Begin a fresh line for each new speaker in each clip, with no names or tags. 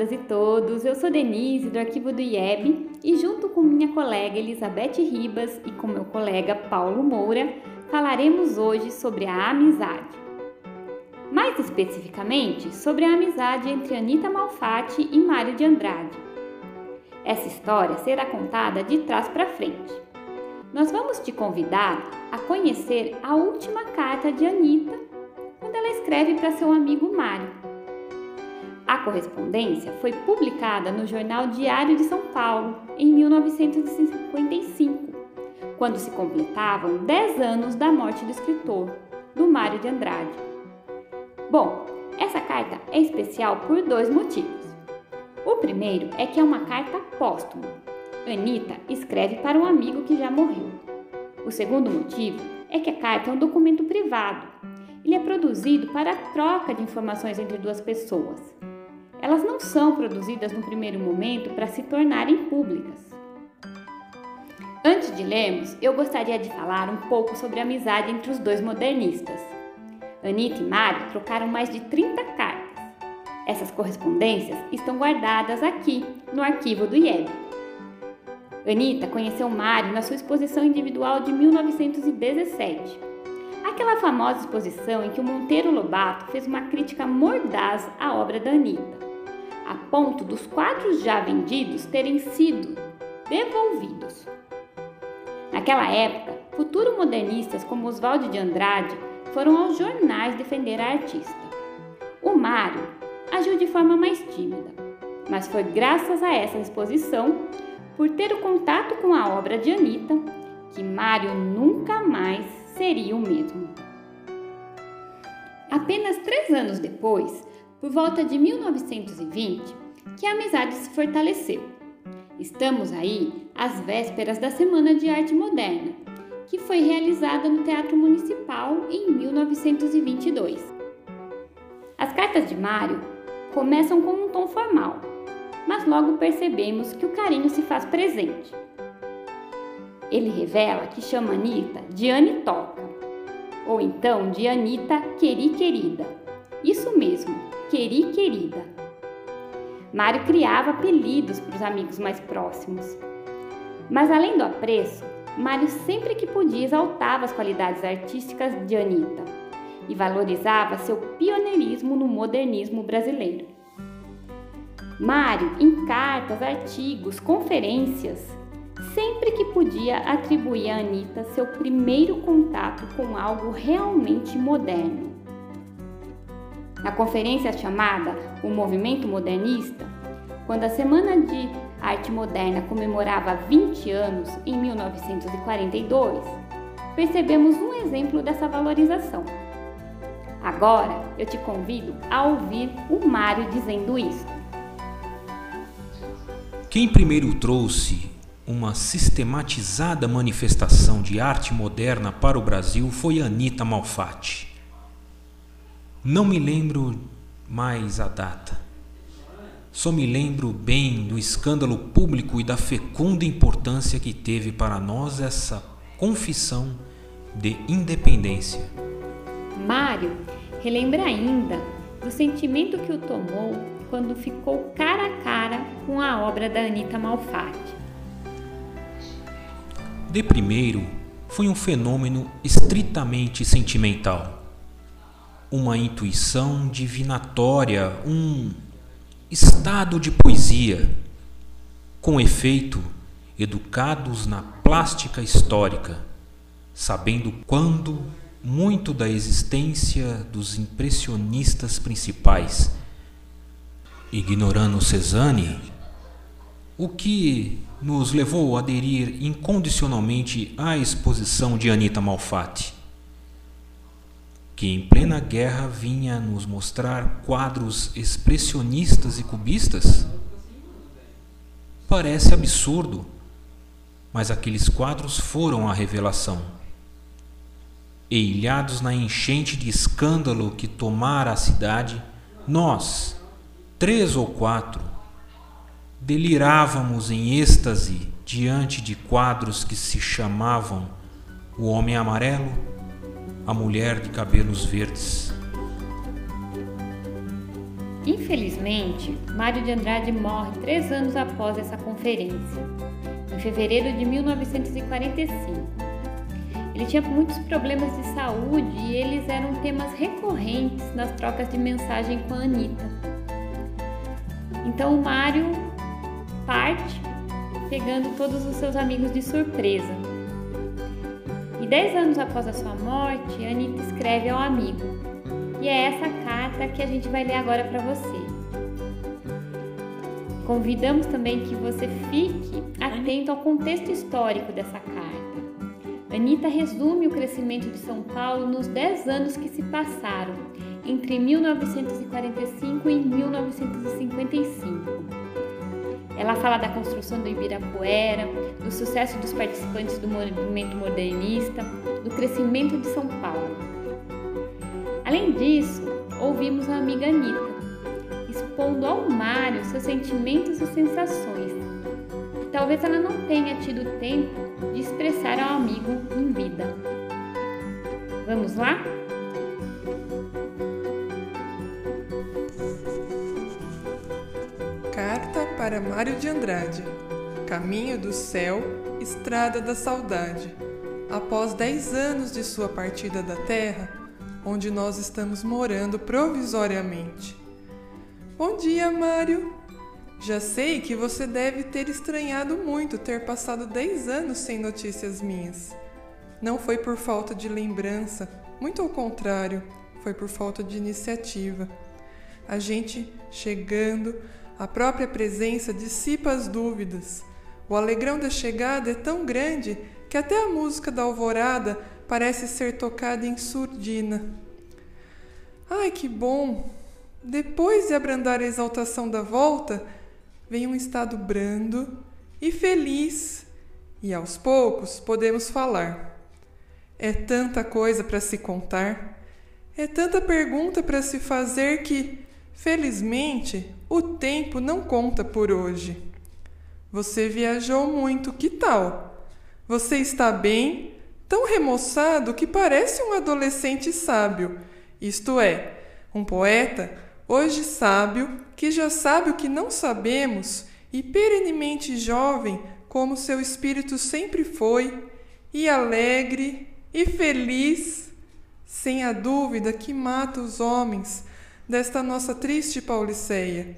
Todas e todos, eu sou Denise do arquivo do IEB e junto com minha colega Elizabeth Ribas e com meu colega Paulo Moura falaremos hoje sobre a amizade. Mais especificamente, sobre a amizade entre Anita Malfatti e Mário de Andrade. Essa história será contada de trás para frente. Nós vamos te convidar a conhecer a última carta de Anita, quando ela escreve para seu amigo Mário a correspondência foi publicada no jornal Diário de São Paulo em 1955, quando se completavam 10 anos da morte do escritor, do Mário de Andrade. Bom, essa carta é especial por dois motivos. O primeiro é que é uma carta póstuma. Anitta escreve para um amigo que já morreu. O segundo motivo é que a carta é um documento privado. Ele é produzido para a troca de informações entre duas pessoas elas não são produzidas no primeiro momento para se tornarem públicas. Antes de lermos, eu gostaria de falar um pouco sobre a amizade entre os dois modernistas. Anitta e Mário trocaram mais de 30 cartas. Essas correspondências estão guardadas aqui, no arquivo do IEB. Anitta conheceu Mário na sua exposição individual de 1917. Aquela famosa exposição em que o Monteiro Lobato fez uma crítica mordaz à obra da Anitta a ponto dos quadros já vendidos terem sido devolvidos. Naquela época, futuros modernistas como Oswaldo de Andrade foram aos jornais defender a artista. O Mário agiu de forma mais tímida, mas foi graças a essa exposição, por ter o contato com a obra de Anitta, que Mário nunca mais seria o mesmo. Apenas três anos depois, por volta de 1920 que a amizade se fortaleceu. Estamos aí às vésperas da Semana de Arte Moderna, que foi realizada no Teatro Municipal em 1922. As cartas de Mário começam com um tom formal, mas logo percebemos que o carinho se faz presente. Ele revela que chama Anitta de Anne Toca, ou então de Anitta Queri Querida. Isso mesmo, Queri Querida. Mário criava apelidos para os amigos mais próximos. Mas além do apreço, Mário sempre que podia exaltava as qualidades artísticas de Anitta e valorizava seu pioneirismo no modernismo brasileiro. Mário, em cartas, artigos, conferências, sempre que podia atribuir a Anitta seu primeiro contato com algo realmente moderno. Na conferência chamada O Movimento Modernista, quando a Semana de Arte Moderna comemorava 20 anos em 1942, percebemos um exemplo dessa valorização. Agora eu te convido a ouvir o Mário dizendo isso.
Quem primeiro trouxe uma sistematizada manifestação de arte moderna para o Brasil foi Anita Malfatti. Não me lembro mais a data. Só me lembro bem do escândalo público e da fecunda importância que teve para nós essa confissão de independência.
Mário relembra ainda do sentimento que o tomou quando ficou cara a cara com a obra da Anita Malfatti.
De primeiro, foi um fenômeno estritamente sentimental uma intuição divinatória, um estado de poesia, com efeito, educados na plástica histórica, sabendo quando muito da existência dos impressionistas principais, ignorando Cezanne, o que nos levou a aderir incondicionalmente à exposição de Anita Malfatti que em plena guerra vinha nos mostrar quadros expressionistas e cubistas? Parece absurdo, mas aqueles quadros foram a revelação. e ilhados na enchente de escândalo que tomara a cidade, nós, três ou quatro, delirávamos em êxtase diante de quadros que se chamavam O Homem Amarelo, A Mulher de Cabelos Verdes.
Infelizmente, Mário de Andrade morre três anos após essa conferência, em fevereiro de 1945. Ele tinha muitos problemas de saúde e eles eram temas recorrentes nas trocas de mensagem com a Anitta. Então o Mário parte pegando todos os seus amigos de surpresa. Dez anos após a sua morte, Anitta escreve ao amigo. E é essa carta que a gente vai ler agora para você. Convidamos também que você fique atento ao contexto histórico dessa carta. Anitta resume o crescimento de São Paulo nos 10 anos que se passaram, entre 1945 e 1955. Ela fala da construção do Ibirapuera, do sucesso dos participantes do movimento modernista, do crescimento de São Paulo. Além disso, ouvimos a amiga Anitta, expondo ao Mário seus sentimentos e sensações. Talvez ela não tenha tido tempo de expressar ao amigo em vida. Vamos lá?
Para Mário de Andrade. Caminho do céu, estrada da saudade. Após dez anos de sua partida da terra, onde nós estamos morando provisoriamente. Bom dia, Mário. Já sei que você deve ter estranhado muito ter passado 10 anos sem notícias minhas. Não foi por falta de lembrança, muito ao contrário, foi por falta de iniciativa. A gente chegando, a própria presença dissipa as dúvidas. O alegrão da chegada é tão grande que até a música da alvorada parece ser tocada em surdina. Ai, que bom! Depois de abrandar a exaltação da volta, vem um estado brando e feliz, e aos poucos podemos falar. É tanta coisa para se contar, é tanta pergunta para se fazer que, felizmente, o tempo não conta por hoje. Você viajou muito, que tal? Você está bem? Tão remoçado que parece um adolescente sábio, isto é, um poeta hoje sábio, que já sabe o que não sabemos, e perenemente jovem, como seu espírito sempre foi, e alegre e feliz, sem a dúvida que mata os homens desta nossa triste Pauliceia,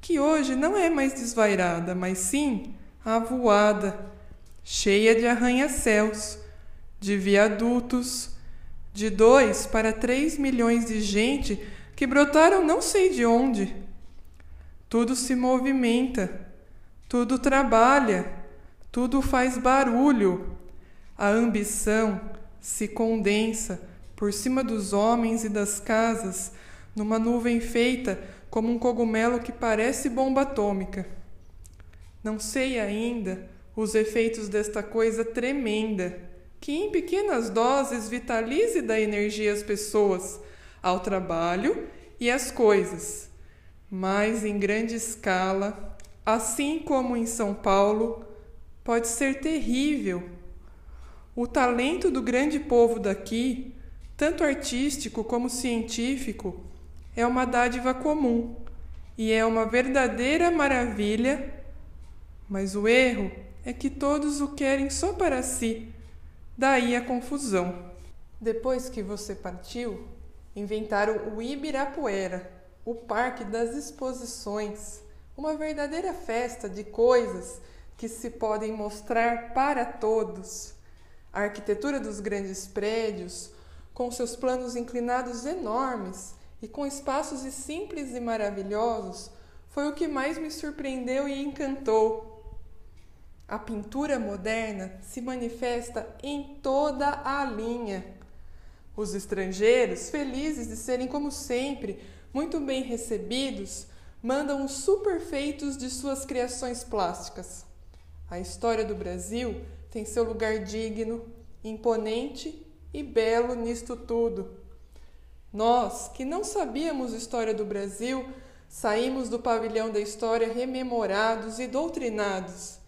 que hoje não é mais desvairada, mas sim avoada, cheia de arranha-céus, de viadutos, de dois para três milhões de gente que brotaram não sei de onde. Tudo se movimenta, tudo trabalha, tudo faz barulho. A ambição se condensa por cima dos homens e das casas numa nuvem feita como um cogumelo que parece bomba atômica. Não sei ainda os efeitos desta coisa tremenda que em pequenas doses vitalize dá energia às pessoas ao trabalho e às coisas, mas em grande escala, assim como em São Paulo, pode ser terrível. O talento do grande povo daqui, tanto artístico como científico, é uma dádiva comum e é uma verdadeira maravilha, mas o erro é que todos o querem só para si. Daí a confusão. Depois que você partiu, inventaram o Ibirapuera, o Parque das Exposições, uma verdadeira festa de coisas que se podem mostrar para todos. A arquitetura dos grandes prédios, com seus planos inclinados enormes e com espaços simples e maravilhosos, foi o que mais me surpreendeu e encantou. A pintura moderna se manifesta em toda a linha os estrangeiros, felizes de serem, como sempre, muito bem recebidos, mandam os superfeitos de suas criações plásticas. A história do Brasil tem seu lugar digno, imponente e belo nisto tudo. Nós, que não sabíamos história do Brasil, saímos do pavilhão da história rememorados e doutrinados.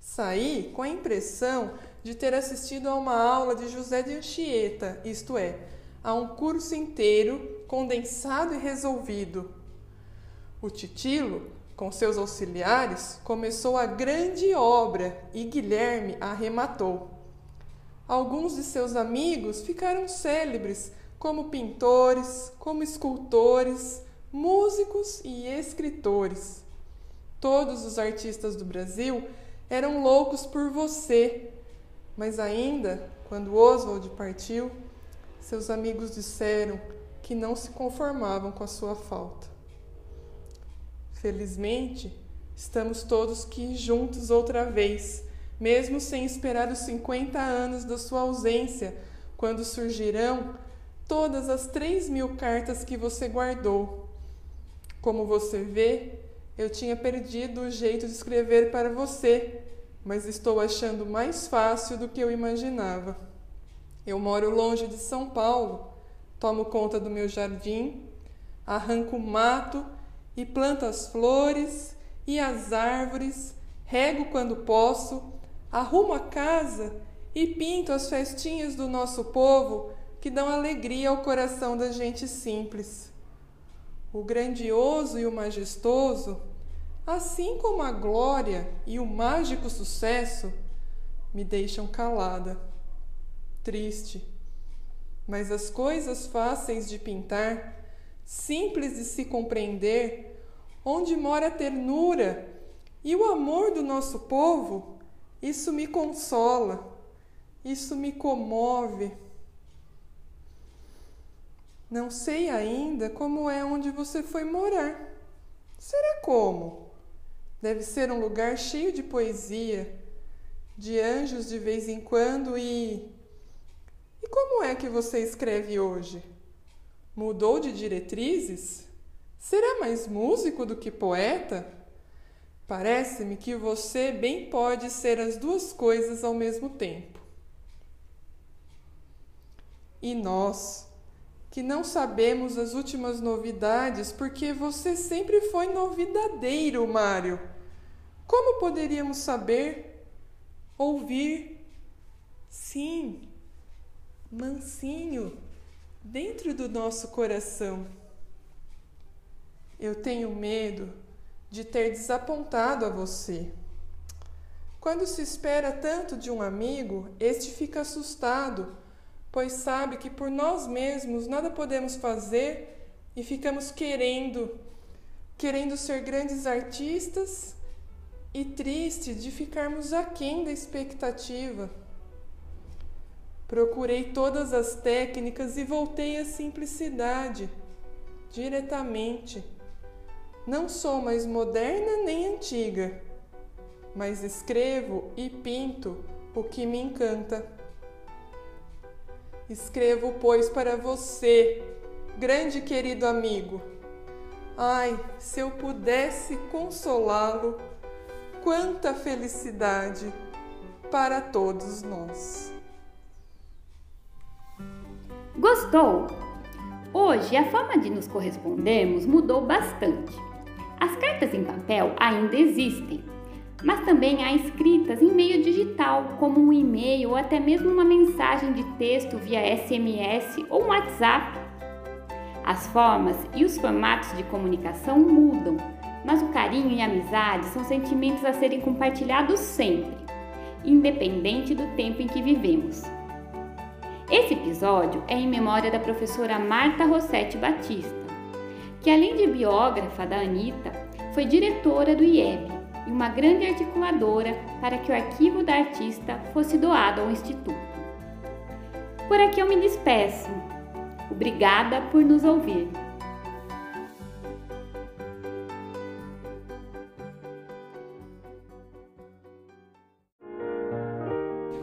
Saí com a impressão de ter assistido a uma aula de José de Anchieta, isto é, a um curso inteiro condensado e resolvido. O Titilo, com seus auxiliares, começou a grande obra e Guilherme arrematou. Alguns de seus amigos ficaram célebres como pintores, como escultores, músicos e escritores. Todos os artistas do Brasil eram loucos por você, mas ainda, quando Oswald partiu, seus amigos disseram que não se conformavam com a sua falta. Felizmente, estamos todos aqui juntos outra vez, mesmo sem esperar os 50 anos da sua ausência, quando surgirão todas as três mil cartas que você guardou. Como você vê, eu tinha perdido o jeito de escrever para você, mas estou achando mais fácil do que eu imaginava. Eu moro longe de São Paulo, tomo conta do meu jardim, arranco mato e planto as flores e as árvores, rego quando posso, arrumo a casa e pinto as festinhas do nosso povo que dão alegria ao coração da gente simples. O grandioso e o majestoso, assim como a glória e o mágico sucesso, me deixam calada, triste. Mas as coisas fáceis de pintar, simples de se compreender, onde mora a ternura e o amor do nosso povo, isso me consola, isso me comove não sei ainda como é onde você foi morar. Será como? Deve ser um lugar cheio de poesia, de anjos de vez em quando e. E como é que você escreve hoje? Mudou de diretrizes? Será mais músico do que poeta? Parece-me que você bem pode ser as duas coisas ao mesmo tempo. E nós, que não sabemos as últimas novidades porque você sempre foi novidadeiro, Mário. Como poderíamos saber? Ouvir? Sim, mansinho, dentro do nosso coração. Eu tenho medo de ter desapontado a você. Quando se espera tanto de um amigo, este fica assustado pois sabe que por nós mesmos nada podemos fazer e ficamos querendo, querendo ser grandes artistas e triste de ficarmos aquém da expectativa. Procurei todas as técnicas e voltei à simplicidade, diretamente. Não sou mais moderna nem antiga, mas escrevo e pinto o que me encanta. Escrevo, pois, para você, grande querido amigo. Ai, se eu pudesse consolá-lo, quanta felicidade para todos nós.
Gostou? Hoje a forma de nos correspondermos mudou bastante. As cartas em papel ainda existem, mas também há escritas em meio digital, como um e-mail ou até mesmo uma mensagem de texto via SMS ou um WhatsApp. As formas e os formatos de comunicação mudam, mas o carinho e a amizade são sentimentos a serem compartilhados sempre, independente do tempo em que vivemos. Esse episódio é em memória da professora Marta Rossetti Batista, que além de biógrafa da Anitta, foi diretora do IEB e uma grande articuladora para que o arquivo da artista fosse doado ao Instituto. Por aqui eu me despeço. Obrigada por nos ouvir.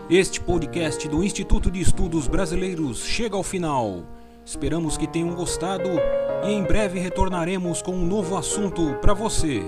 Este podcast do Instituto de Estudos Brasileiros chega ao final. Esperamos que tenham gostado e em breve retornaremos com um novo assunto para você.